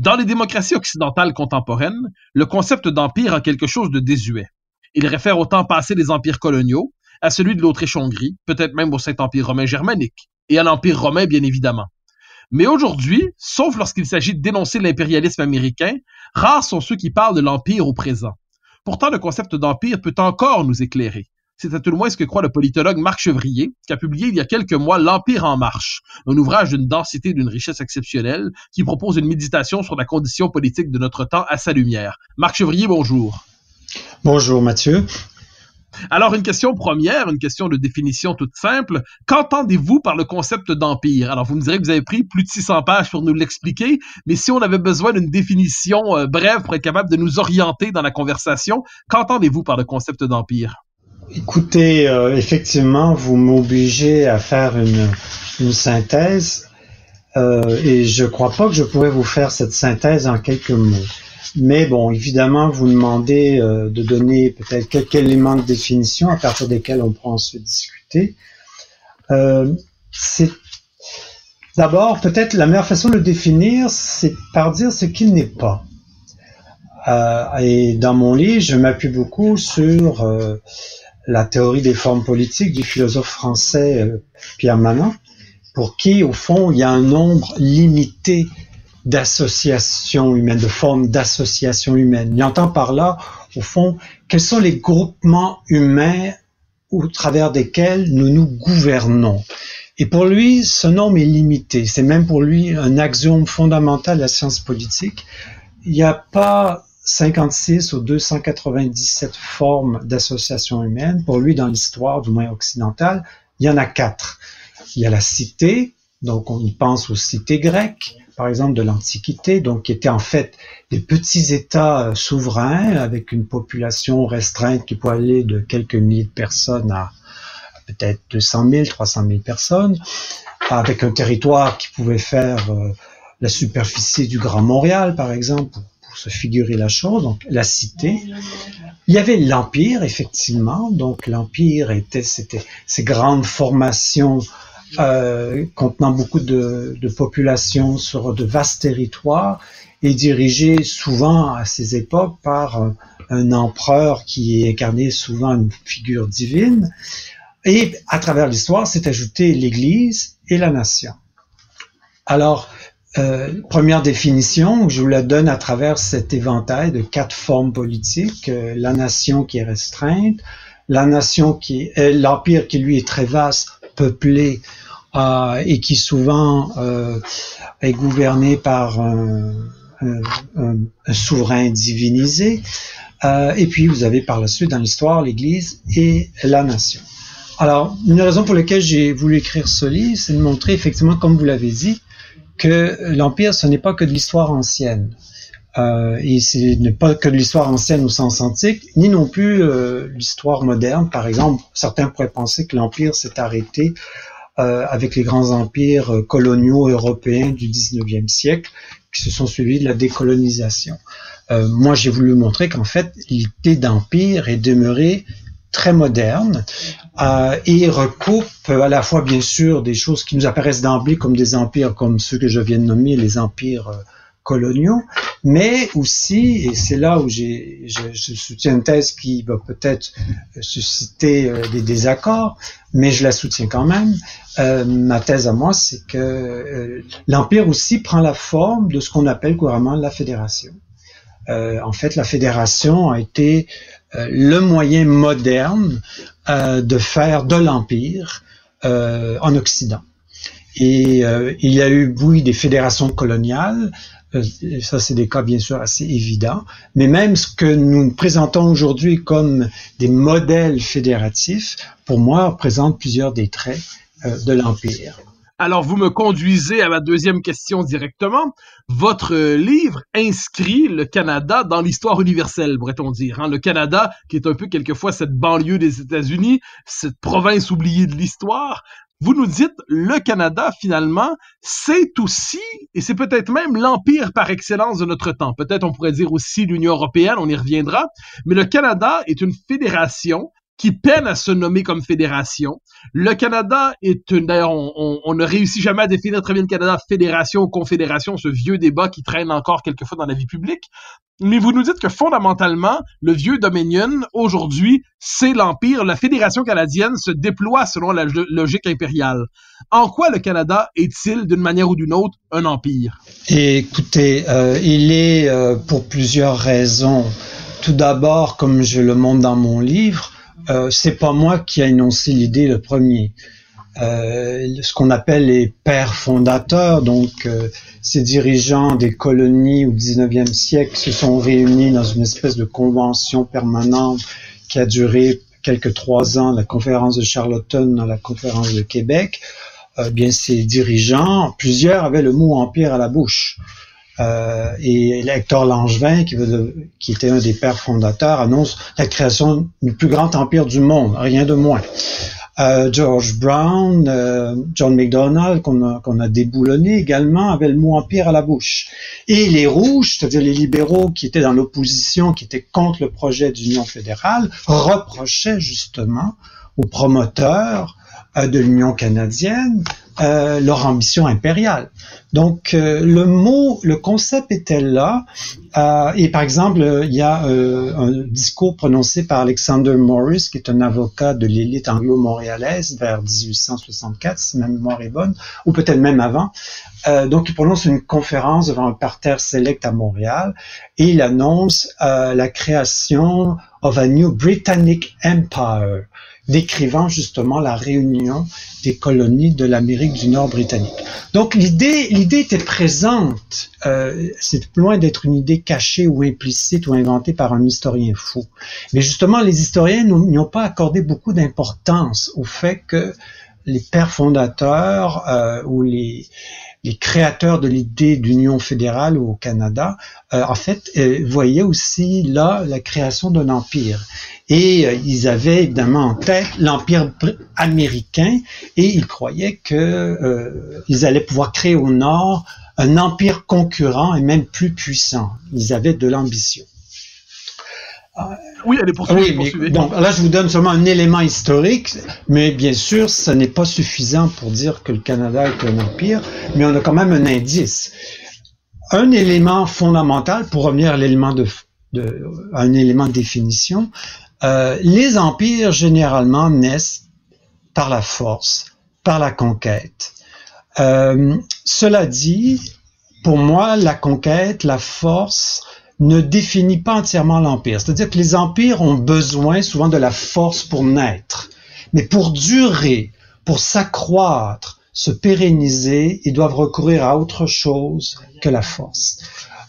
Dans les démocraties occidentales contemporaines, le concept d'empire a quelque chose de désuet. Il réfère au temps passé des empires coloniaux, à celui de l'Autriche-Hongrie, peut-être même au Saint-Empire romain germanique, et à l'Empire romain bien évidemment. Mais aujourd'hui, sauf lorsqu'il s'agit de dénoncer l'impérialisme américain, rares sont ceux qui parlent de l'Empire au présent. Pourtant, le concept d'Empire peut encore nous éclairer. C'est à tout le moins ce que croit le politologue Marc Chevrier, qui a publié il y a quelques mois L'Empire en marche, un ouvrage d'une densité et d'une richesse exceptionnelle, qui propose une méditation sur la condition politique de notre temps à sa lumière. Marc Chevrier, bonjour. Bonjour Mathieu. Alors, une question première, une question de définition toute simple. Qu'entendez-vous par le concept d'empire? Alors, vous me direz que vous avez pris plus de 600 pages pour nous l'expliquer, mais si on avait besoin d'une définition euh, brève pour être capable de nous orienter dans la conversation, qu'entendez-vous par le concept d'empire? Écoutez, euh, effectivement, vous m'obligez à faire une, synthèse euh, et je ne crois pas que je pourrais vous faire cette synthèse en quelques mots. Mais bon, évidemment, vous demandez euh, de donner peut-être quelques éléments de définition à partir desquels on pourra ensuite discuter. Euh, c'est d'abord peut-être la meilleure façon de définir, c'est par dire ce qu'il n'est pas. Euh, et dans mon livre, je m'appuie beaucoup sur la théorie des formes politiques du philosophe français Pierre Manant, pour qui, au fond, il y a un nombre limité d'association humaine, de formes d'association humaine. Il entend par là, au fond, quels sont les groupements humains au travers desquels nous nous gouvernons. Et pour lui, ce nombre est limité. C'est même pour lui un axiome fondamental de la science politique. Il n'y a pas 56 ou 297 formes d'association humaine. Pour lui, dans l'histoire, du moins occidentale, il y en a quatre. Il y a la cité, donc on y pense aux cités grecques par exemple, de l'Antiquité, donc qui étaient en fait des petits États euh, souverains avec une population restreinte qui pouvait aller de quelques milliers de personnes à peut-être 200 000, 300 000 personnes, avec un territoire qui pouvait faire euh, la superficie du Grand Montréal, par exemple, se figurer la chose, donc la cité. Il y avait l'Empire, effectivement, donc l'Empire était, ces grandes formations euh, contenant beaucoup de, populations sur de vastes territoires et dirigé souvent à ces époques par un, empereur qui incarnait souvent une figure divine. Et à travers l'histoire, s'est ajouté l'Église et la nation. Alors, euh, première définition, je vous la donne à travers cet éventail de quatre formes politiques. Euh, la nation qui est restreinte, la nation qui est l'empire qui lui est très vaste, peuplé euh, et qui souvent euh, est gouverné par un, souverain divinisé. Euh, et puis vous avez par la suite dans l'histoire l'Église et la nation. Alors, une raison pour laquelle j'ai voulu écrire ce livre, c'est de montrer effectivement, comme vous l'avez dit, que l'Empire, ce n'est pas que de l'histoire ancienne. Euh, et ce n'est pas que de l'histoire ancienne au sens antique, ni non plus euh, l'histoire moderne. Par exemple, certains pourraient penser que l'Empire s'est arrêté euh, avec les grands empires coloniaux européens du 19e siècle qui se sont suivis de la décolonisation. Moi, j'ai voulu montrer qu'en fait, l'idée d'empire est demeurée très moderne euh, et recoupe à la fois bien sûr des choses qui nous apparaissent d'emblée comme des empires comme ceux que je viens de nommer, les empires coloniaux, mais aussi, et c'est là où j'ai, je, soutiens une thèse qui va peut-être susciter euh, des désaccords, mais je la soutiens quand même. Euh, ma thèse à moi, c'est que euh, l'empire aussi prend la forme de ce qu'on appelle couramment la fédération. en fait, la fédération a été le moyen moderne de faire de l'empire en Occident. Et euh, il y a eu, oui, des fédérations coloniales. Euh, ça, c'est des cas bien sûr assez évidents. Mais même ce que nous présentons aujourd'hui comme des modèles fédératifs, pour moi, représente plusieurs des traits euh, de l'Empire. Alors, vous me conduisez à ma deuxième question directement. Votre livre inscrit le Canada dans l'histoire universelle, pourrait-on dire. Hein? Le Canada, qui est un peu quelquefois cette banlieue des États-Unis, cette province oubliée de l'histoire, vous nous dites le Canada, finalement, c'est aussi, et c'est peut-être même l'empire par excellence de notre temps. Peut-être on pourrait dire aussi l'Union européenne, on y reviendra. Mais le Canada est une fédération qui peine à se nommer comme fédération. Le Canada est une, d'ailleurs, on, ne réussit jamais à définir très bien le Canada fédération ou confédération, ce vieux débat qui traîne encore quelquefois dans la vie publique. Mais vous nous dites que fondamentalement, le vieux Dominion, aujourd'hui, c'est l'Empire. La Fédération canadienne se déploie selon la logique impériale. En quoi le Canada est-il, d'une manière ou d'une autre, un empire? Écoutez, euh, il est euh, pour plusieurs raisons. Tout d'abord, comme je le montre dans mon livre, euh, c'est pas moi qui a énoncé l'idée le premier. Euh, ce qu'on appelle les pères fondateurs, donc euh, ces dirigeants des colonies au 19e siècle se sont réunis dans une espèce de convention permanente qui a duré quelques trois ans, la conférence de Charlottetown dans la conférence de Québec. bien, ces dirigeants, plusieurs avaient le mot empire à la bouche. Euh, et Hector Langevin, qui, était un des pères fondateurs, annonce la création du plus grand empire du monde, rien de moins. Euh, George Brown, euh, John MacDonald, qu'on a, a, déboulonné également, avait le mot empire à la bouche. Et les rouges, c'est-à-dire les libéraux qui étaient dans l'opposition, qui étaient contre le projet d'union fédérale, reprochaient justement aux promoteurs de l'Union canadienne euh, leur ambition impériale. Donc euh, le mot, le concept était là. et par exemple, il y a un discours prononcé par Alexander Morris, qui est un avocat de l'élite anglo-montréalaise vers 1864, si ma mémoire est bonne, ou peut-être même avant. donc il prononce une conférence devant un parterre select à Montréal et il annonce la création of a new Britannic Empire décrivant justement la réunion des colonies de l'Amérique du Nord britannique. Donc l'idée, l'idée était présente. Euh, c'est loin d'être une idée cachée ou implicite ou inventée par un historien fou. Mais justement, les historiens n'y ont pas accordé beaucoup d'importance au fait que les pères fondateurs euh, ou les les créateurs de l'idée d'union fédérale au Canada, euh, en fait, euh, voyaient aussi là la création d'un empire. Et euh, ils avaient évidemment en tête l'empire américain et ils croyaient que ils allaient pouvoir créer au nord un empire concurrent et même plus puissant. Ils avaient de l'ambition. Oui, allez, poursuivre. Oui, donc là, je vous donne seulement un élément historique, mais bien sûr, ce n'est pas suffisant pour dire que le Canada est un empire, mais on a quand même un indice. Un élément fondamental, pour revenir à l'élément de, un élément de définition, euh, les empires généralement naissent par la force, par la conquête. Euh, cela dit, pour moi, la conquête, la force, ne définit pas entièrement l'empire. C'est-à-dire que les empires ont besoin souvent de la force pour naître. Mais pour durer, pour s'accroître, se pérenniser, ils doivent recourir à autre chose que la force.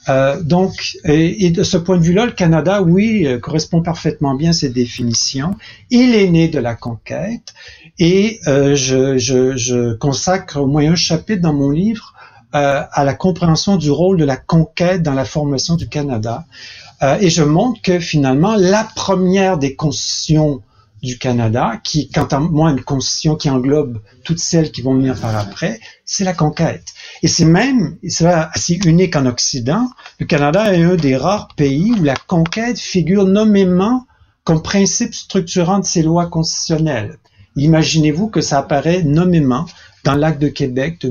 Euh, donc, et, de ce point de vue-là, le Canada, oui, euh, correspond parfaitement bien à ces définitions. Il est né de la conquête et euh, je, je, je, consacre au moins un chapitre dans mon livre euh, à la compréhension du rôle de la conquête dans la formation du Canada. Euh, et je montre que finalement, la première des constitutions du Canada, qui, quant à moi, une constitution qui englobe toutes celles qui vont venir par après, c'est la conquête. Et c'est même, c'est assez unique en Occident, le Canada est un des rares pays où la conquête figure nommément comme principe structurant de ses lois constitutionnelles. Imaginez-vous que ça apparaît nommément dans l'acte de Québec de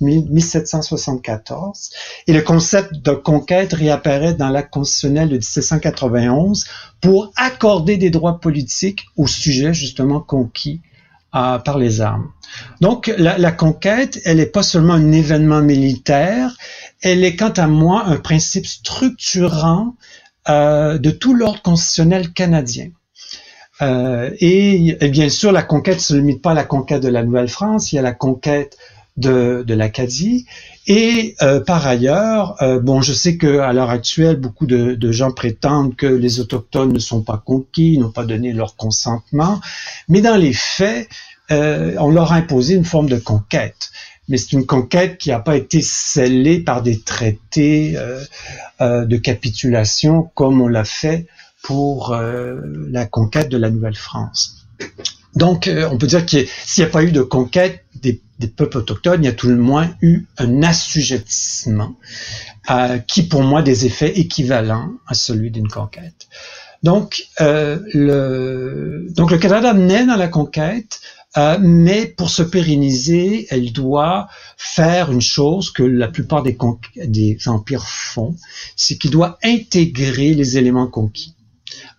1774. Et le concept de conquête réapparaît dans l'acte constitutionnel de 1791 pour accorder des droits politiques aux sujets justement conquis euh, par les armes. Donc la, conquête, elle n'est pas seulement un événement militaire, elle est quant à moi un principe structurant euh, de tout l'ordre constitutionnel canadien. Euh, et, bien sûr, la conquête ne se limite pas à la conquête de la Nouvelle-France, il y a la conquête de, de l'Acadie. Et euh, par ailleurs, euh, bon, je sais que à l'heure actuelle, beaucoup de, de, gens prétendent que les autochtones ne sont pas conquis, n'ont pas donné leur consentement, mais dans les faits, euh, on leur a imposé une forme de conquête mais c'est une conquête qui n'a pas été scellée par des traités euh, euh, de capitulation comme on l'a fait pour euh, la conquête de la Nouvelle-France. Donc, on peut dire que s'il n'y a pas eu de conquête des, peuples autochtones, il y a tout le moins eu un assujettissement qui, pour moi, des effets équivalents à celui d'une conquête. Donc, le, donc, le Canada naît dans la conquête, euh, mais pour se pérenniser, elle doit faire une chose que la plupart des, empires font, c'est qu'il doit intégrer les éléments conquis.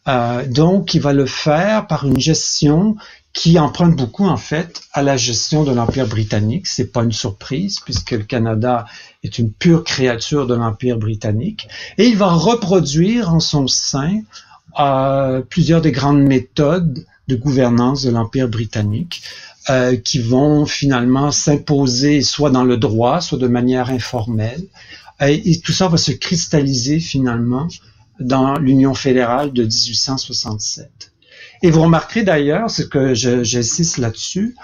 Euh, donc, il va le faire par une gestion qui emprunte beaucoup en fait à la gestion de l'Empire britannique. C'est pas une surprise puisque le Canada est une pure créature de l'Empire britannique. Et il va reproduire en son sein euh, plusieurs des grandes méthodes de gouvernance de l'Empire britannique euh, qui vont finalement s'imposer soit dans le droit, soit de manière informelle. Et, tout ça va se cristalliser finalement dans l'Union fédérale de 1867. Et vous remarquerez d'ailleurs, ce que j'insiste là-dessus,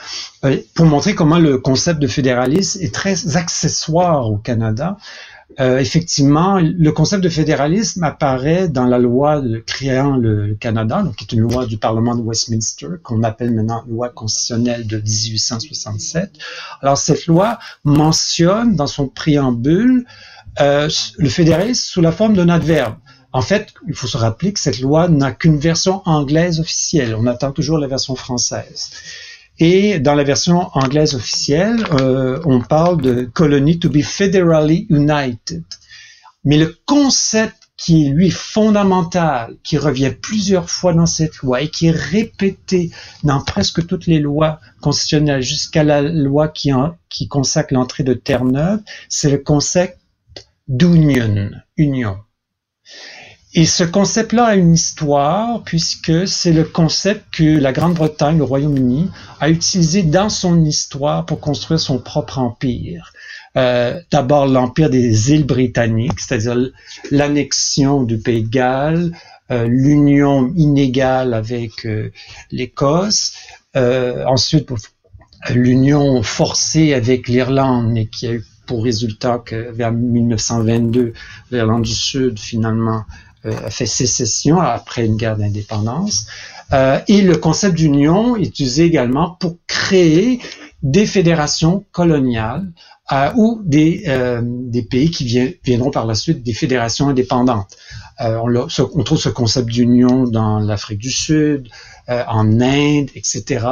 euh, pour montrer comment le concept de fédéralisme est très accessoire au Canada, euh, effectivement, le concept de fédéralisme apparaît dans la loi créant le Canada, donc qui est une loi du Parlement de Westminster, qu'on appelle maintenant loi constitutionnelle de 1867. Alors cette loi mentionne dans son préambule euh, le fédéralisme sous la forme d'un adverbe. En fait, il faut se rappeler que cette loi n'a qu'une version anglaise officielle. On attend toujours la version française. Et dans la version anglaise officielle, euh, on parle de colony to be federally united. Mais le concept qui est lui fondamental, qui revient plusieurs fois dans cette loi et qui est répété dans presque toutes les lois constitutionnelles jusqu'à la loi qui, consacre l'entrée de Terre-Neuve, c'est le concept d'union, union. Et ce concept-là a une histoire puisque c'est le concept que la Grande-Bretagne, le Royaume-Uni, a utilisé dans son histoire pour construire son propre empire. Euh, D'abord l'empire des îles britanniques, c'est-à-dire l'annexion du Pays de Galles, euh, l'union inégale avec euh, l'Écosse, euh, ensuite l'union forcée avec l'Irlande, mais qui a eu pour résultat que vers 1922, l'Irlande du Sud finalement a fait sécession après une guerre d'indépendance. Euh, et le concept d'union est utilisé également pour créer des fédérations coloniales euh, ou des, euh, des pays qui viendront par la suite des fédérations indépendantes. Euh, on, on, trouve ce concept d'union dans l'Afrique du Sud, euh, en Inde, etc.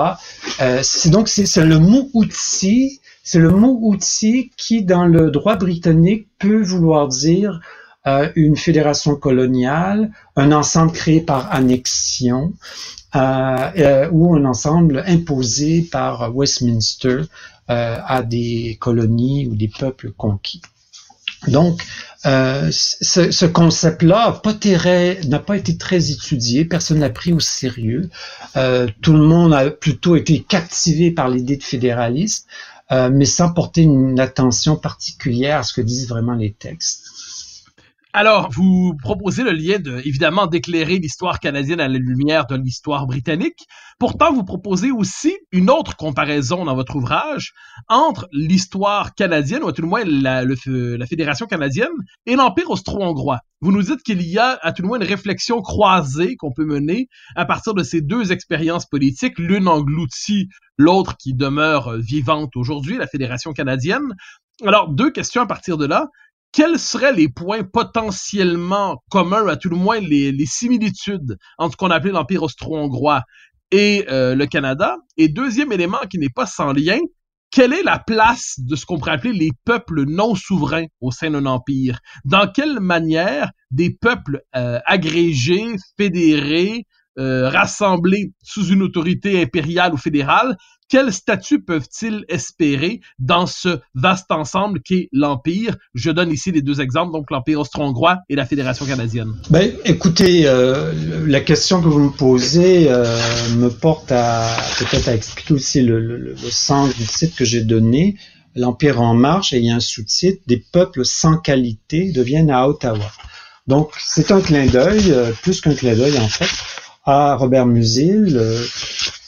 c'est donc c'est le mot outil, c'est le mot outil qui dans le droit britannique peut vouloir dire euh, une fédération coloniale, un ensemble créé par annexion euh, euh, ou un ensemble imposé par Westminster à des colonies ou des peuples conquis. Donc, ce, ce concept-là n'a pas, été très étudié, personne n'a pris au sérieux. tout le monde a plutôt été captivé par l'idée de fédéralisme, mais sans porter une attention particulière à ce que disent vraiment les textes. Alors, vous proposez le lien de, évidemment, d'éclairer l'histoire canadienne à la lumière de l'histoire britannique. Pourtant, vous proposez aussi une autre comparaison dans votre ouvrage entre l'histoire canadienne, ou à tout le moins la, la Fédération canadienne, et l'Empire austro-hongrois. Vous nous dites qu'il y a à tout le moins une réflexion croisée qu'on peut mener à partir de ces deux expériences politiques, l'une engloutie, l'autre qui demeure vivante aujourd'hui, la Fédération canadienne. Alors, deux questions à partir de là quels seraient les points potentiellement communs, à tout le moins les, similitudes entre ce qu'on appelait l'Empire austro-hongrois et euh, le Canada? Et deuxième élément qui n'est pas sans lien, quelle est la place de ce qu'on pourrait appeler les peuples non souverains au sein d'un empire? Dans quelle manière des peuples euh, agrégés, fédérés, euh, rassemblés sous une autorité impériale ou fédérale, quel statut peuvent-ils espérer dans ce vaste ensemble qu'est l'Empire? Je donne ici les deux exemples, donc l'Empire austro-hongrois et la Fédération canadienne. Ben, écoutez, euh, la question que vous me posez euh, me porte à peut-être à expliquer aussi le, le, sens du titre que j'ai donné. L'Empire en marche, et il y a un sous-titre, des peuples sans qualité deviennent à Ottawa. Donc, c'est un clin d'œil, euh, plus qu'un clin d'œil en fait, à Robert Musil,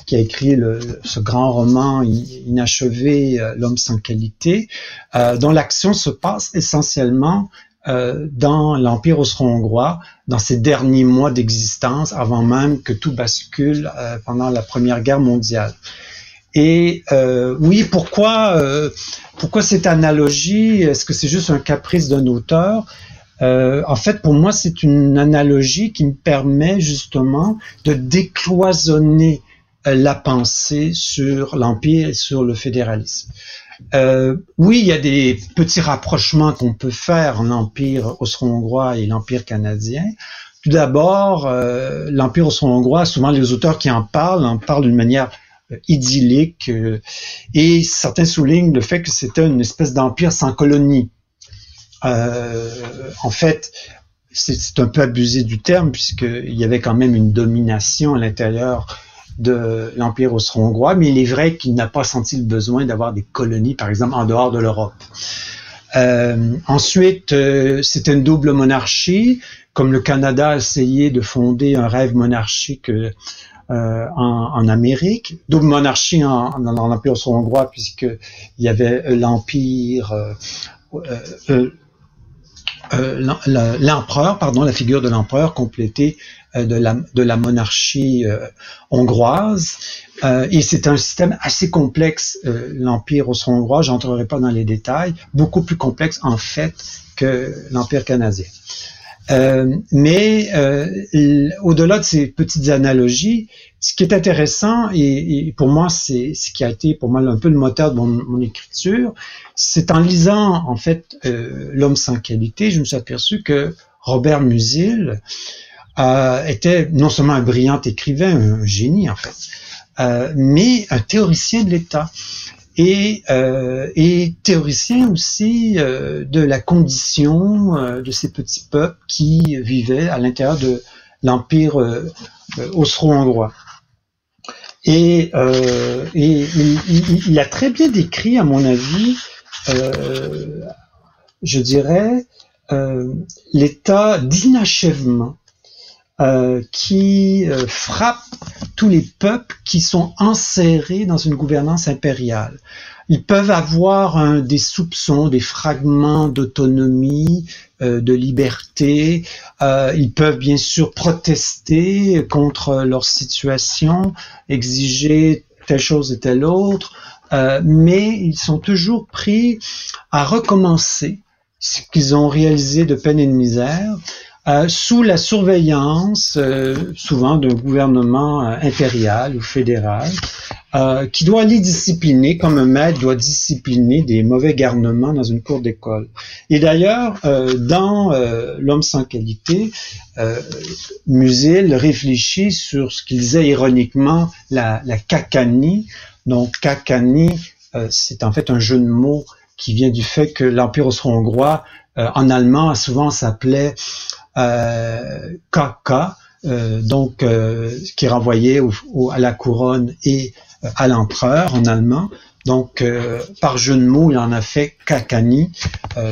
qui a écrit le, ce grand roman inachevé, euh, L'homme sans qualité, euh, dont l'action se passe essentiellement dans l'Empire austro-hongrois, dans ses derniers mois d'existence, avant même que tout bascule pendant la Première Guerre mondiale. Et oui, pourquoi, pourquoi cette analogie? Est-ce que c'est juste un caprice d'un auteur? Euh, en fait, pour moi, c'est une analogie qui me permet justement de décloisonner euh, la pensée sur l'Empire et sur le fédéralisme. Euh, oui, il y a des petits rapprochements qu'on peut faire en Empire austro-hongrois et l'Empire canadien. Tout d'abord, euh, l'Empire austro-hongrois, souvent les auteurs qui en parlent, en parlent d'une manière euh, idyllique, et certains soulignent le fait que c'était une espèce d'empire sans colonie. Euh, en fait, c'est un peu abusé du terme puisqu'il y avait quand même une domination à l'intérieur de l'Empire austro-hongrois, mais il est vrai qu'il n'a pas senti le besoin d'avoir des colonies, par exemple, en dehors de l'Europe. Euh, ensuite, euh, c'était une double monarchie, comme le Canada a essayé de fonder un rêve monarchique euh, en, en, Amérique, double monarchie en, dans l'Empire austro-hongrois, puisqu'il y avait l'Empire euh, l'empereur, pardon, la figure de l'empereur complétée euh, de, la, de la monarchie euh, hongroise. et c'est un système assez complexe, l'empire austro-hongrois, j'entrerai pas dans les détails, beaucoup plus complexe en fait que l'empire canadien. Euh, mais euh, au-delà de ces petites analogies, ce qui est intéressant et, et pour moi c'est ce qui a été pour moi un peu le moteur de mon, mon écriture, c'est en lisant en fait euh, L'homme sans qualité, je me suis aperçu que Robert Musil euh, était non seulement un brillant écrivain, un génie en fait, euh, mais un théoricien de l'État et, euh, et théoricien aussi euh, de la condition euh, de ces petits peuples qui vivaient à l'intérieur de l'empire euh, euh, austro-hongrois. Et, et il, il, a très bien décrit, à mon avis, je dirais, l'état d'inachèvement euh, qui euh, frappe tous les peuples qui sont enserrés dans une gouvernance impériale. Ils peuvent avoir un, des soupçons, des fragments d'autonomie, euh, de liberté. Euh, ils peuvent bien sûr protester contre leur situation, exiger telle chose et telle autre, mais ils sont toujours pris à recommencer ce qu'ils ont réalisé de peine et de misère euh, sous la surveillance euh, souvent d'un gouvernement euh, impérial ou fédéral qui doit les discipliner comme un maître doit discipliner des mauvais garnements dans une cour d'école. Et d'ailleurs, dans L'homme sans qualité, Musil réfléchit sur ce qu'il disait ironiquement la, la cacanie. Donc cacanie, c'est en fait un jeu de mots qui vient du fait que l'Empire austro-hongrois en allemand souvent s'appelait euh, Kaka, euh, donc euh, qui renvoyait au, à la couronne et euh, à l'empereur en allemand. Donc, euh, par jeu de mots, il en a fait Kakani.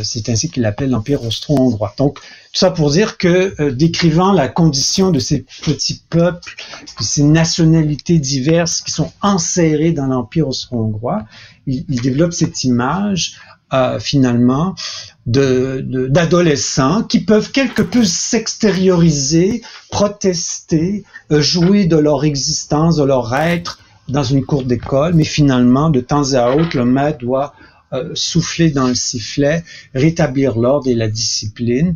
c'est ainsi qu'il appelle l'Empire austro-hongrois. Donc, tout ça pour dire que, décrivant la condition de ces petits peuples, de ces nationalités diverses qui sont enserrées dans l'Empire austro-hongrois, il, il, développe cette image euh, finalement d'adolescents de, qui peuvent quelque peu s'extérioriser, protester, euh, jouer de leur existence, de leur être dans une cour d'école, mais finalement, de temps à autre, le maître doit euh, souffler dans le sifflet, rétablir l'ordre et la discipline.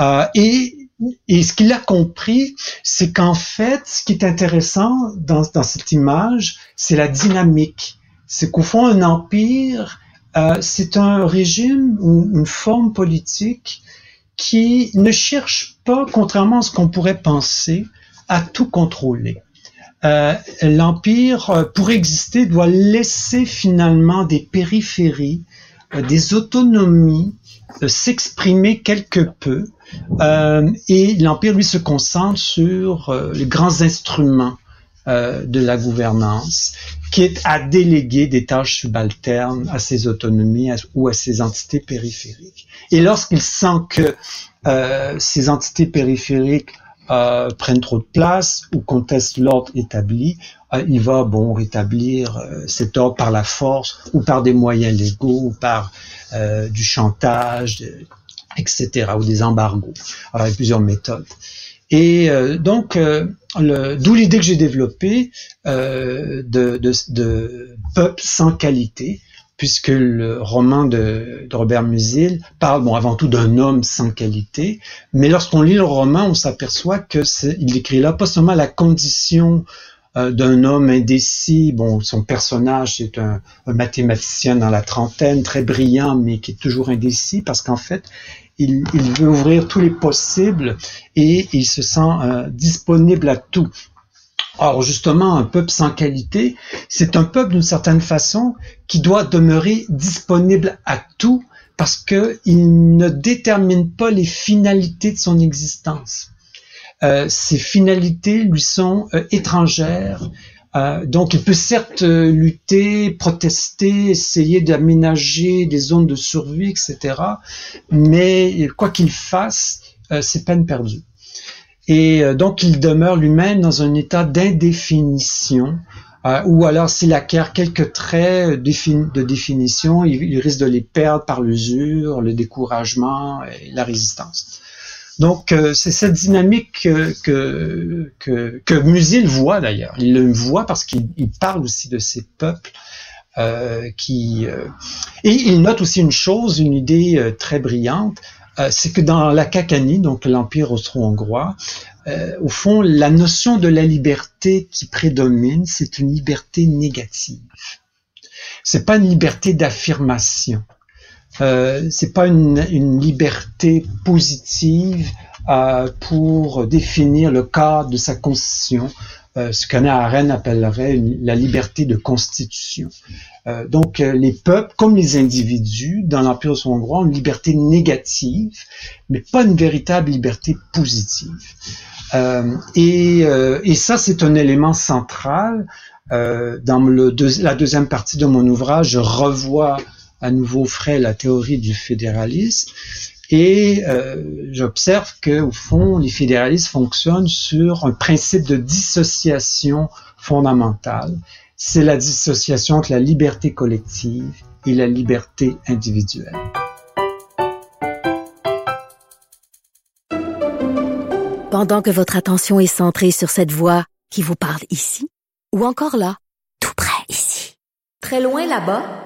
Euh, et, et ce qu'il a compris, c'est qu'en fait, ce qui est intéressant dans, dans cette image, c'est la dynamique c'est qu'au fond, un empire, euh, c'est un régime ou une forme politique qui ne cherche pas, contrairement à ce qu'on pourrait penser, à tout contrôler. Euh, L'empire, euh, pour exister, doit laisser finalement des périphéries, des autonomies s'exprimer quelque peu. et l'empire, lui, se concentre sur les grands instruments de la gouvernance, qui est à déléguer des tâches subalternes à ses autonomies ou à ses entités périphériques. Et lorsqu'il sent que ces entités périphériques euh, prennent trop de place ou contestent l'ordre établi, euh, il va bon rétablir euh, cet ordre par la force ou par des moyens légaux ou par euh, du chantage, etc. ou des embargos. Alors il y a plusieurs méthodes. Et donc, d'où l'idée que j'ai développée de, de, peuple sans qualité, puisque le roman de, Robert Musil parle, bon, avant tout d'un homme sans qualité, mais lorsqu'on lit le roman, on s'aperçoit que il écrit là pas seulement la condition euh, d'un homme indécis, bon, son personnage c'est un, mathématicien dans la trentaine, très brillant, mais qui est toujours indécis, parce qu'en fait, il, veut ouvrir tous les possibles et il se sent euh, disponible à tout. Or, justement, un peuple sans qualité, c'est un peuple d'une certaine façon qui doit demeurer disponible à tout parce qu'il ne détermine pas les finalités de son existence. Euh, ces finalités lui sont euh, étrangères. Euh, donc, il peut certes lutter, protester, essayer d'aménager des zones de survie, etc. Mais quoi qu'il fasse, c'est peine perdue. Et euh, donc, il demeure lui-même dans un état d'indéfinition, euh, ou alors s'il acquiert quelques traits de définition, il, risque de les perdre par l'usure, le découragement et la résistance. Donc, euh, c'est cette dynamique que, que, que, Musil voit d'ailleurs. Il le voit parce qu'il parle aussi de ces peuples qui... et il note aussi une chose, une idée très brillante, euh, c'est que dans la Cacanie, donc l'Empire austro-hongrois, euh, au fond, la notion de la liberté qui prédomine, c'est une liberté négative. C'est pas une liberté d'affirmation. Euh, c'est pas une, une, liberté positive euh, pour définir le cadre de sa constitution, euh, ce qu'Anna Arendt appellerait la liberté de constitution. Euh, donc, euh, les peuples, comme les individus, dans l'Empire hongrois, ont une liberté négative, mais pas une véritable liberté positive. Et, et, ça, c'est un élément central. dans le la deuxième partie de mon ouvrage, je revois à nouveau frais la théorie du fédéralisme. Et euh, j'observe que au fond, les fédéralistes fonctionnent sur un principe de dissociation fondamentale. C'est la dissociation entre la liberté collective et la liberté individuelle. Pendant que votre attention est centrée sur cette voix qui vous parle ici, ou encore là, tout près ici, très loin là-bas,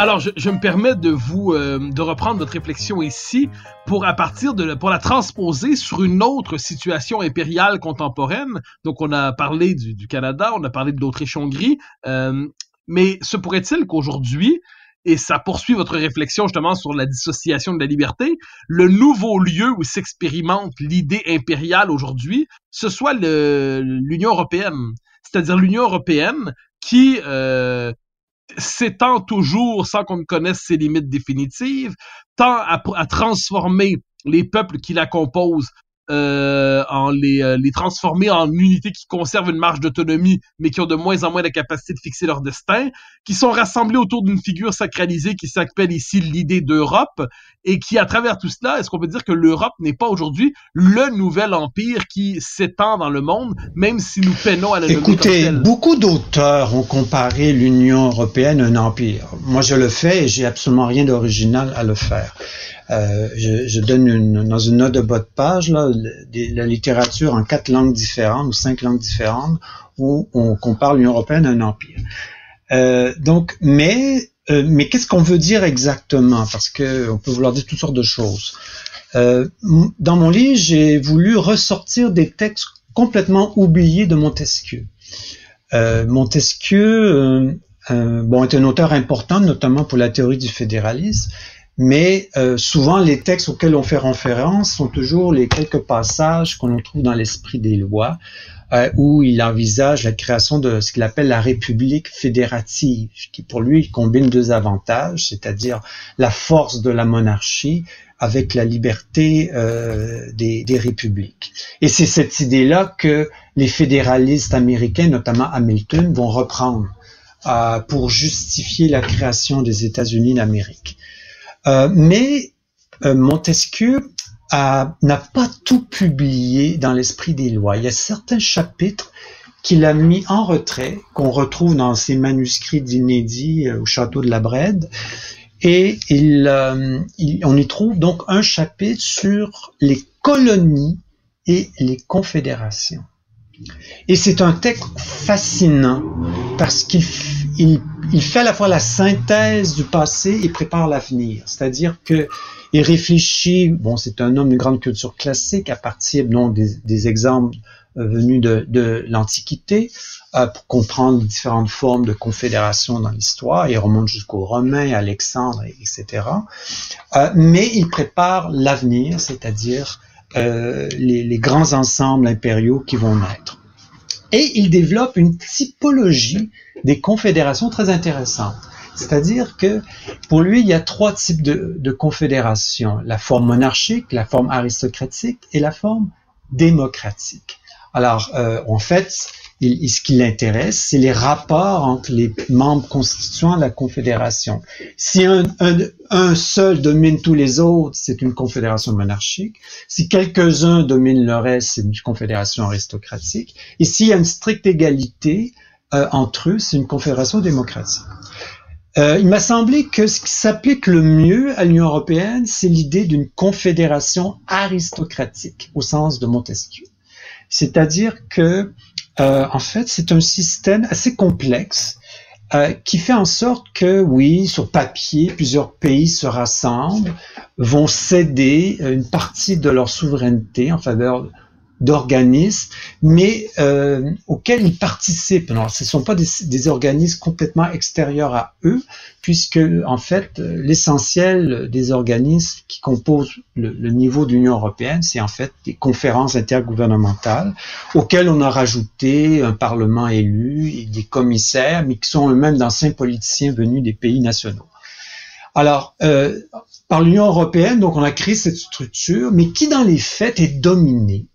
Alors, je, me permets de vous euh, de reprendre votre réflexion ici pour à partir de pour la transposer sur une autre situation impériale contemporaine. Donc, on a parlé du, Canada, on a parlé de l'Autriche-Hongrie, euh, mais se pourrait-il qu'aujourd'hui et ça poursuit votre réflexion justement sur la dissociation de la liberté, le nouveau lieu où s'expérimente l'idée impériale aujourd'hui, ce soit l'Union européenne. C'est-à-dire l'Union européenne qui euh, s'étend toujours sans qu'on ne connaisse ses limites définitives, tend à, à transformer les peuples qui la composent euh, en les, euh, les transformer en unités qui conservent une marge d'autonomie, mais qui ont de moins en moins la capacité de fixer leur destin, qui sont rassemblés autour d'une figure sacralisée qui s'appelle ici l'idée d'Europe, et qui, à travers tout cela, est-ce qu'on peut dire que l'Europe n'est pas aujourd'hui le nouvel empire qui s'étend dans le monde, même si nous peinons à la Écoutez, beaucoup d'auteurs ont comparé l'Union européenne à un empire. Moi, je le fais et j'ai absolument rien d'original à le faire. Je, donne une, dans une note de bas de page là, la littérature en quatre langues différentes ou cinq langues différentes où on compare l'Union européenne à un empire. donc, mais mais qu'est-ce qu'on veut dire exactement? Parce que on peut vouloir dire toutes sortes de choses. dans mon livre, j'ai voulu ressortir des textes complètement oubliés de Montesquieu. Euh, Montesquieu euh, euh, bon, est un auteur important, notamment pour la théorie du fédéralisme, mais souvent les textes auxquels on fait référence sont toujours les quelques passages qu'on trouve dans l'esprit des lois, où il envisage la création de ce qu'il appelle la République fédérative, qui pour lui combine deux avantages, c'est-à-dire la force de la monarchie avec la liberté euh, des, des, républiques. Et c'est cette idée-là que les fédéralistes américains, notamment Hamilton, vont reprendre euh, pour justifier la création des États-Unis d'Amérique. Euh, mais euh, Montesquieu n'a pas tout publié dans l'esprit des lois. Il y a certains chapitres qu'il a mis en retrait, qu'on retrouve dans ses manuscrits d'inédits euh, au château de la Brède, et on y trouve donc un chapitre sur les colonies et les confédérations. Et c'est un texte fascinant parce qu'il il, fait à la fois la synthèse du passé et prépare l'avenir. C'est-à-dire que il réfléchit, bon, c'est un homme de grande culture classique à partir donc des, des exemples euh, venus de, de l'Antiquité, euh, pour comprendre différentes formes de confédération dans l'histoire. Il remonte jusqu'aux Romains, Alexandre, etc. Euh, mais il prépare l'avenir, c'est-à-dire euh, les, les, grands ensembles impériaux qui vont naître. Et il développe une typologie des confédérations très intéressante. C'est-à-dire que pour lui, il y a trois types de, de confédérations. La forme monarchique, la forme aristocratique et la forme démocratique. Alors, euh, en fait, il, ce qui l'intéresse, c'est les rapports entre les membres constituants de la Confédération. Si un, un, seul domine tous les autres, c'est une confédération monarchique. Si quelques-uns dominent le reste, c'est une confédération aristocratique. Et s'il y a une stricte égalité euh, entre eux, c'est une confédération démocratique. Euh, il m'a semblé que ce qui s'applique le mieux à l'Union européenne, c'est l'idée d'une confédération aristocratique, au sens de Montesquieu. C'est-à-dire que euh, en fait, c'est un système assez complexe euh, qui fait en sorte que, oui, sur papier, plusieurs pays se rassemblent, vont céder une partie de leur souveraineté en faveur d'organismes, mais euh, auxquels ils participent. Alors, ce ne sont pas des, organismes complètement extérieurs à eux, puisque en fait, l'essentiel des organismes qui composent le, niveau de l'Union européenne, c'est en fait des conférences intergouvernementales auxquelles on a rajouté un parlement élu et des commissaires, mais qui sont eux-mêmes d'anciens politiciens venus des pays nationaux. Alors, euh, par l'Union européenne, donc on a créé cette structure, mais qui dans les faits est dominée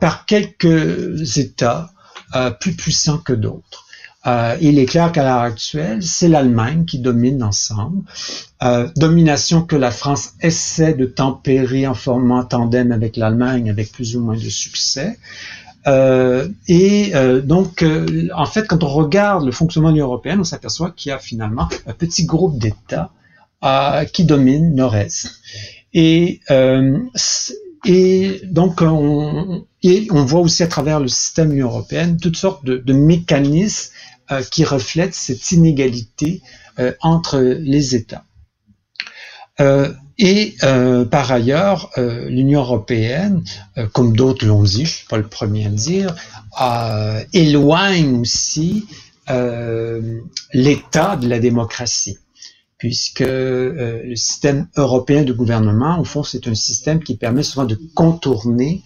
par quelques États euh, plus puissants que d'autres. Euh, il est clair qu'à l'heure actuelle, c'est l'Allemagne qui domine l'ensemble. Euh, domination que la France essaie de tempérer en formant tandem avec l'Allemagne avec plus ou moins de succès. Euh, et euh, donc, euh, en fait, quand on regarde le fonctionnement de l'Union européenne, on s'aperçoit qu'il y a finalement un petit groupe d'États qui domine Nord-Est. Et et donc, on, et on voit aussi à travers le système Union européenne toutes sortes de, mécanismes euh, qui reflètent cette inégalité euh, entre les États. Euh, et par ailleurs, l'Union européenne, comme d'autres l'ont dit, je suis pas le premier à le dire, éloigne aussi l'État de la démocratie puisque euh, le système européen de gouvernement, au fond, c'est un système qui permet souvent de contourner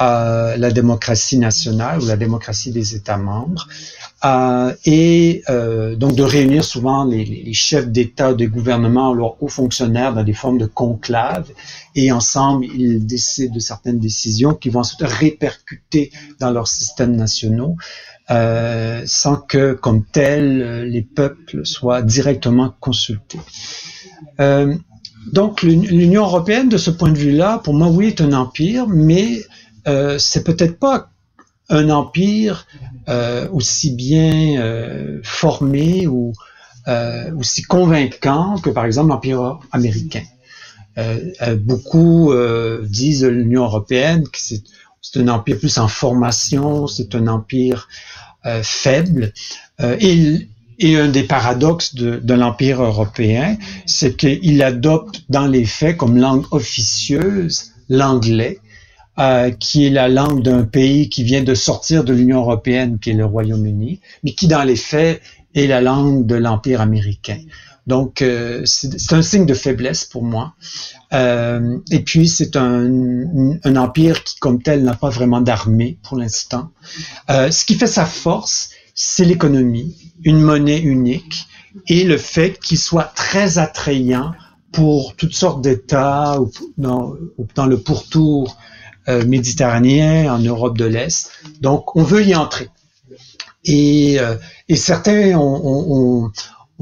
euh, la démocratie nationale ou la démocratie des États membres, euh, et euh, donc de réunir souvent les, les chefs d'État, de gouvernement, leurs hauts fonctionnaires dans des formes de conclave, et ensemble ils décident de certaines décisions qui vont se répercuter dans leurs systèmes nationaux. Euh, sans que, comme tel, les peuples soient directement consultés. Euh, donc l'Union européenne, de ce point de vue-là, pour moi, oui, est un empire, mais euh, c'est peut-être pas un empire euh, aussi bien formé ou aussi convaincant que, par exemple, l'empire américain. beaucoup disent l'Union européenne que c'est un empire plus en formation, c'est un empire faible. et et un des paradoxes de, de l'Empire européen, c'est qu'il adopte dans les faits comme langue officieuse l'anglais, euh, qui est la langue d'un pays qui vient de sortir de l'Union européenne, qui est le Royaume-Uni, mais qui dans les faits est la langue de l'Empire américain. Donc euh, c'est un signe de faiblesse pour moi. Euh, et puis c'est un, un, empire qui comme tel n'a pas vraiment d'armée pour l'instant. Euh, ce qui fait sa force, c'est l'économie, une monnaie unique et le fait qu'il soit très attrayant pour toutes sortes d'États dans, dans le pourtour euh, méditerranéen, en Europe de l'Est. Donc, on veut y entrer. Et, euh, et certains ont, ont, ont,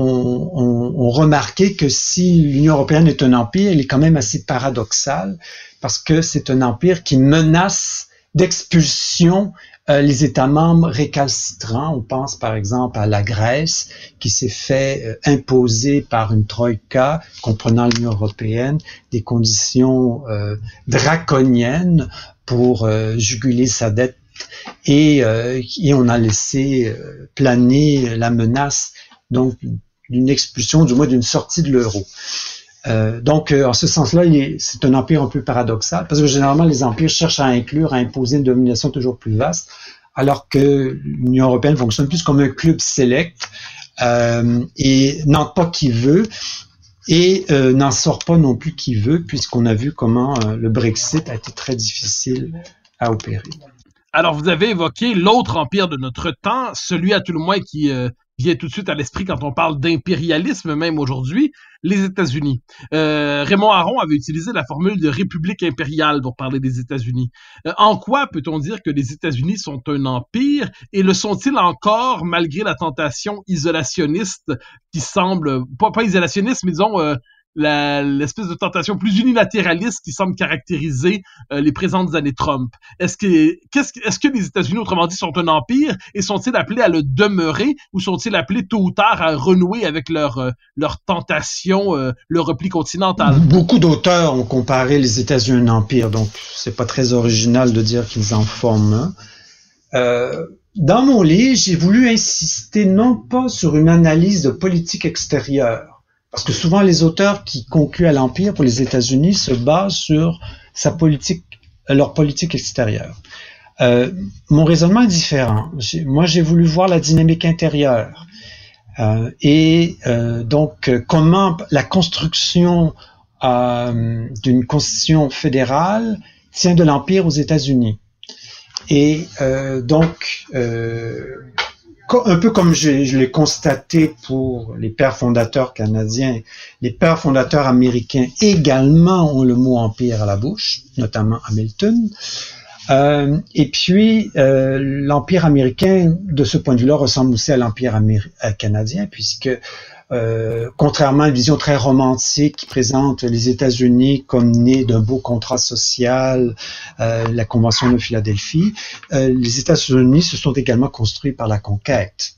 remarqué que si l'Union européenne est un empire, il est quand même assez paradoxal parce que c'est un empire qui menace d'expulsion euh, les États membres récalcitrants, on pense par exemple à la Grèce qui s'est fait euh, imposer par une troïka comprenant l'Union européenne des conditions euh, draconiennes pour juguler sa dette. Et, et, on a laissé planer la menace donc d'une expulsion, du moins d'une sortie de l'euro. Euh, donc, en ce sens-là, c'est un empire un peu paradoxal, parce que généralement, les empires cherchent à inclure, à imposer une domination toujours plus vaste alors que l'Union européenne fonctionne plus comme un club select euh, et n'entre pas qui veut et euh, n'en sort pas non plus qui veut, puisqu'on a vu comment euh, le Brexit a été très difficile à opérer. Alors, vous avez évoqué l'autre empire de notre temps, celui à tout le moins qui vient tout de suite à l'esprit quand on parle d'impérialisme, même aujourd'hui, les États-Unis. Euh, Raymond Aron avait utilisé la formule de république impériale pour parler des États-Unis. Euh, en quoi peut-on dire que les États-Unis sont un empire et le sont-ils encore malgré la tentation isolationniste qui semble, pas, pas isolationniste, mais disons euh, l'espèce de tentation plus unilatéraliste qui semble caractériser euh, les présentes années Trump. Est-ce que, qu'est-ce, est-ce que les États-Unis, autrement dit, sont un empire et sont-ils appelés à le demeurer ou sont-ils appelés tôt ou tard à renouer avec leur, euh, leur tentation, euh, le repli continental? Beaucoup d'auteurs ont comparé les États-Unis à un empire, donc c'est pas très original de dire qu'ils en forment un. dans mon livre, j'ai voulu insister non pas sur une analyse de politique extérieure, parce que souvent, les auteurs qui concluent à l'Empire pour les États-Unis se basent sur sa politique, leur politique extérieure. Euh, mon raisonnement est différent. Moi, j'ai voulu voir la dynamique intérieure. Euh, et euh, donc, comment la construction euh, d'une constitution fédérale tient de l'Empire aux États-Unis. Et euh, donc, un peu comme je, l'ai constaté pour les pères fondateurs canadiens, les pères fondateurs américains également ont le mot empire à la bouche, notamment Hamilton. Euh, et puis, euh, l'empire américain, de ce point de vue-là, ressemble aussi à l'empire canadien, puisque euh, contrairement à une vision très romantique qui présente les États-Unis comme nés d'un beau contrat social, euh, la Convention de Philadelphie, euh, les États-Unis se sont également construits par la conquête.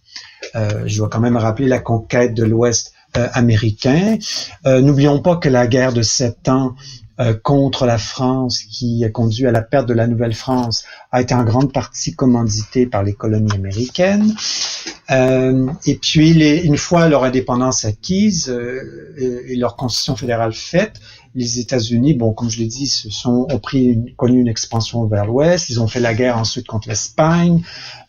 je dois quand même rappeler la conquête de l'Ouest américain. N'oublions pas que la guerre de sept ans euh, contre la France qui a conduit à la perte de la Nouvelle-France a été en grande partie commanditée par les colonies américaines. Euh, et puis, une fois leur indépendance acquise euh, et leur constitution fédérale faite, les États-Unis, bon, comme je l'ai dit, se sont ont pris connu une expansion vers l'Ouest. Ils ont fait la guerre ensuite contre l'Espagne,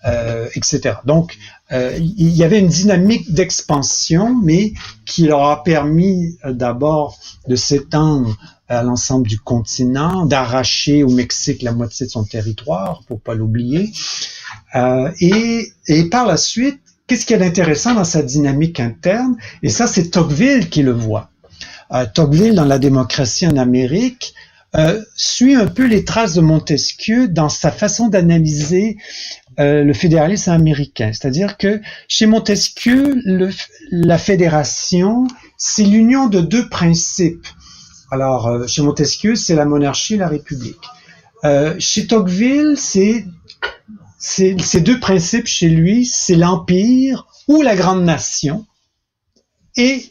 euh, etc. Donc, euh, il y avait une dynamique d'expansion, mais qui leur a permis d'abord de s'étendre à l'ensemble du continent, d'arracher au Mexique la moitié de son territoire, pour pas l'oublier. Euh, et, et par la suite, qu'est-ce qu'il y a d'intéressant dans sa dynamique interne? Et ça, c'est Tocqueville qui le voit. Euh, Tocqueville, dans la démocratie en Amérique, euh, suit un peu les traces de Montesquieu dans sa façon d'analyser euh, le fédéralisme américain. C'est-à-dire que chez Montesquieu, la fédération, c'est l'union de deux principes. Alors, chez Montesquieu, c'est la monarchie et la république. Chez Tocqueville, c'est ces deux principes chez lui, c'est l'empire ou la grande nation et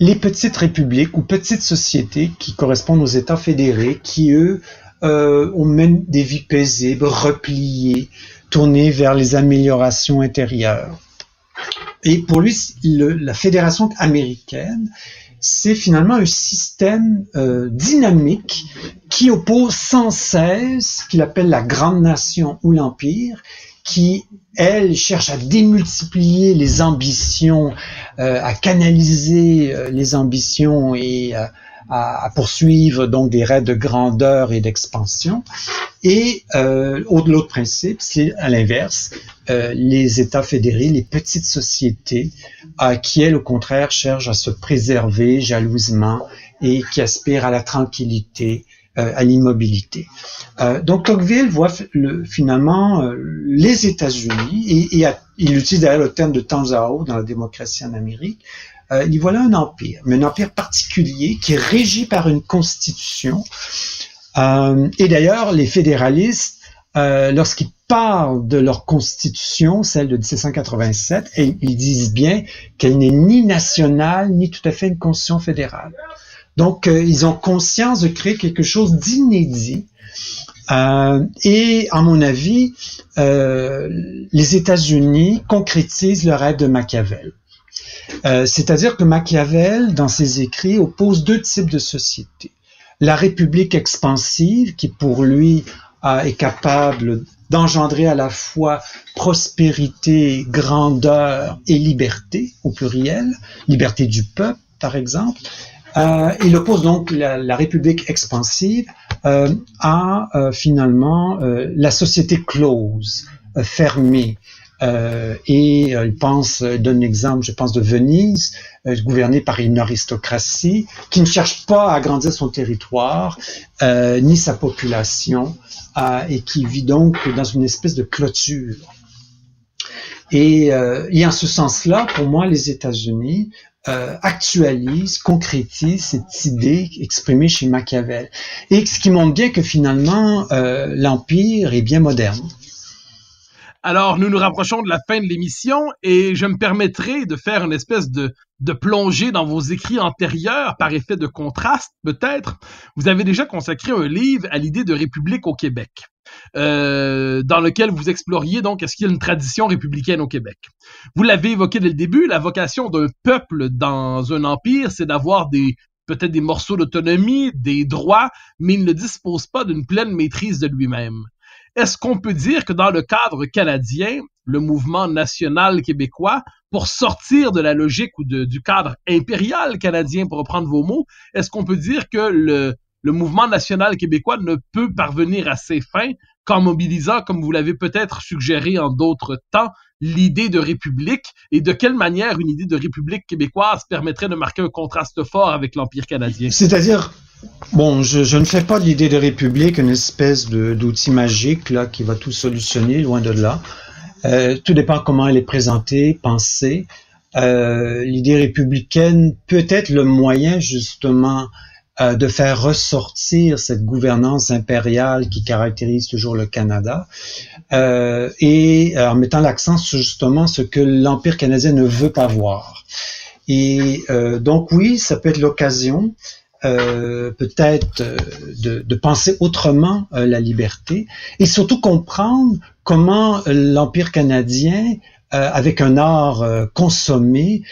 les petites républiques ou petites sociétés qui correspondent aux États fédérés, qui eux euh, mènent des vies paisibles, repliées, tournées vers les améliorations intérieures. Et pour lui, la fédération américaine, c'est finalement un système euh, dynamique qui oppose sans cesse ce qu'il appelle la grande nation ou l'empire, qui, elle, cherche à démultiplier les ambitions, euh, à canaliser euh, les ambitions et à, poursuivre donc des raids de grandeur et d'expansion. Et euh, l'autre principe, c'est à l'inverse, euh, les États fédérés, les petites sociétés, qui elles, au contraire, cherchent à se préserver jalousement et qui aspirent à la tranquillité, euh, à l'immobilité. Euh, donc Tocqueville voit le, finalement euh, les États-Unis, et, il utilise d'ailleurs le terme de temps à autre dans la démocratie en Amérique, il voit là un empire, mais un empire particulier qui est régi par une constitution. et d'ailleurs, les fédéralistes, lorsqu'ils parlent de leur constitution, celle de 1787, et ils disent bien qu'elle n'est ni nationale, ni tout à fait une constitution fédérale. Donc, euh, ils ont conscience de créer quelque chose d'inédit. Euh, et à mon avis, euh, les États-Unis concrétisent le rêve de Machiavel. C'est-à-dire que Machiavel, dans ses écrits, oppose deux types de sociétés. La République expansive, qui pour lui est capable d'engendrer à la fois prospérité, grandeur et liberté au pluriel, liberté du peuple par exemple, euh, il oppose donc la, République expansive euh, à euh, finalement la société close, fermée. Et il pense, donne l'exemple, je pense, de Venise, gouvernée par une aristocratie qui ne cherche pas à agrandir son territoire ni sa population et qui vit donc dans une espèce de clôture. Et, et en ce sens-là, pour moi, les États-Unis euh, actualise, concrétise cette idée exprimée chez Machiavel. Et ce qui montre bien que finalement, euh, l'Empire est bien moderne. Alors, nous nous rapprochons de la fin de l'émission et je me permettrai de faire une espèce de, de plongée dans vos écrits antérieurs par effet de contraste, peut-être. Vous avez déjà consacré un livre à l'idée de république au Québec. Euh, dans lequel vous exploriez donc est-ce qu'il y a une tradition républicaine au Québec. Vous l'avez évoqué dès le début, la vocation d'un peuple dans un empire, c'est d'avoir des peut-être des morceaux d'autonomie, des droits, mais il ne dispose pas d'une pleine maîtrise de lui-même. Est-ce qu'on peut dire que dans le cadre canadien, le mouvement national québécois, pour sortir de la logique ou du cadre impérial canadien, pour reprendre vos mots, est-ce qu'on peut dire que le, mouvement national québécois ne peut parvenir à ses fins qu'en mobilisant, comme vous l'avez peut-être suggéré en d'autres temps, l'idée de république? Et de quelle manière une idée de république québécoise permettrait de marquer un contraste fort avec l'Empire canadien? C'est-à-dire, bon, je, ne fais pas de l'idée de république une espèce d'outil magique là qui va tout solutionner, loin de là. Euh, tout dépend comment elle est présentée, pensée. Euh, l'idée républicaine peut être le moyen justement euh, de faire ressortir cette gouvernance impériale qui caractérise toujours le Canada et en mettant l'accent sur justement ce que l'Empire canadien ne veut pas voir. Et donc oui, ça peut être l'occasion peut-être de, de, penser autrement la liberté et surtout comprendre comment l'Empire canadien, avec un art consommé,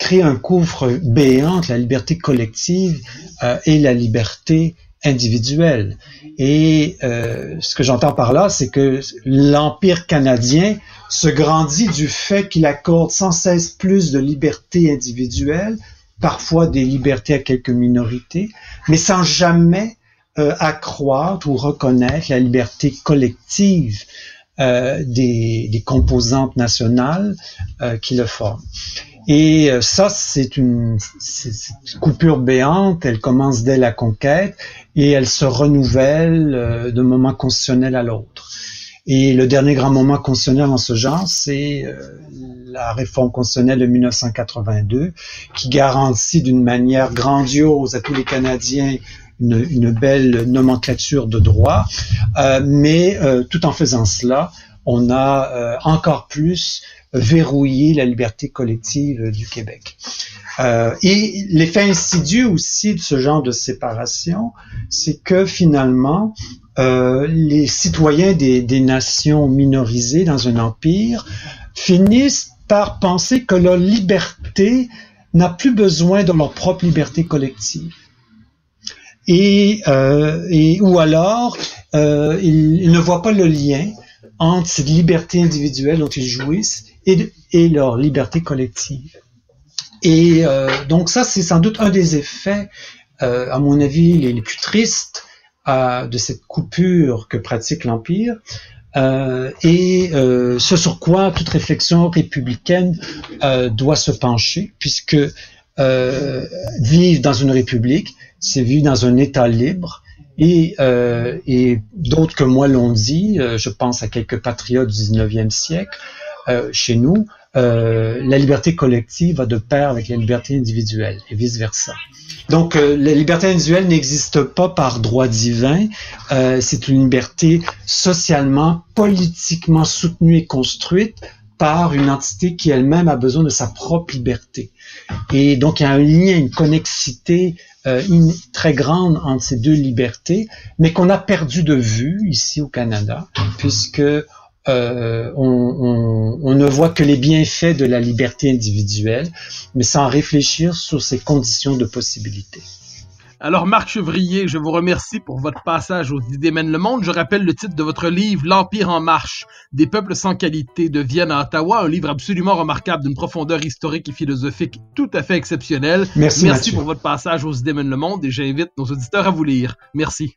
créer un couvre béant entre la liberté collective euh, et la liberté individuelle. Et euh, ce que j'entends par là, c'est que l'Empire canadien se grandit du fait qu'il accorde sans cesse plus de liberté individuelle, parfois des libertés à quelques minorités, mais sans jamais euh, accroître ou reconnaître la liberté collective des, des, composantes nationales qui le forment. Et euh, ça, c'est une, coupure béante. Elle commence dès la conquête et elle se renouvelle euh, d'un moment constitutionnel à l'autre. Et le dernier grand moment constitutionnel en ce genre, c'est euh, la réforme constitutionnelle de 1982, qui garantit d'une manière grandiose à tous les Canadiens une, une belle nomenclature de droits, mais tout en faisant cela, on a encore plus verrouiller la liberté collective du Québec. Euh, et l'effet insidieux aussi de ce genre de séparation, c'est que finalement, euh, les citoyens des, nations minorisées dans un empire finissent par penser que leur liberté n'a plus besoin de leur propre liberté collective. Et, euh, ou alors, euh, ils, ne voient pas le lien entre cette liberté individuelle dont ils jouissent et, leur liberté collective. Et donc ça, c'est sans doute un des effets, à mon avis, les plus tristes euh, de cette coupure que pratique l'Empire. Euh, et euh, ce sur quoi toute réflexion républicaine doit se pencher, puisque vivre dans une république, c'est vivre dans un État libre, et, euh, et d'autres que moi l'ont dit, euh, je pense à quelques patriotes du 19e siècle, euh, chez nous, la liberté collective va de pair avec la liberté individuelle et vice-versa. Donc la liberté individuelle n'existe pas par droit divin, c'est une liberté socialement, politiquement soutenue et construite par une entité qui elle-même a besoin de sa propre liberté. Et donc il y a un lien, une connexité euh, une, très grande entre ces deux libertés, mais qu'on a perdu de vue ici au Canada, puisque euh, on, on, on, ne voit que les bienfaits de la liberté individuelle, mais sans réfléchir sur ses conditions de possibilité. Alors, Marc Chevrier, je vous remercie pour votre passage aux Idées mènent le monde. Je rappelle le titre de votre livre, L'Empire en marche, des peuples sans qualité de Vienne à Ottawa, un livre absolument remarquable d'une profondeur historique et philosophique tout à fait exceptionnelle. Merci, Merci pour votre passage aux Idées mènent le monde et j'invite nos auditeurs à vous lire. Merci.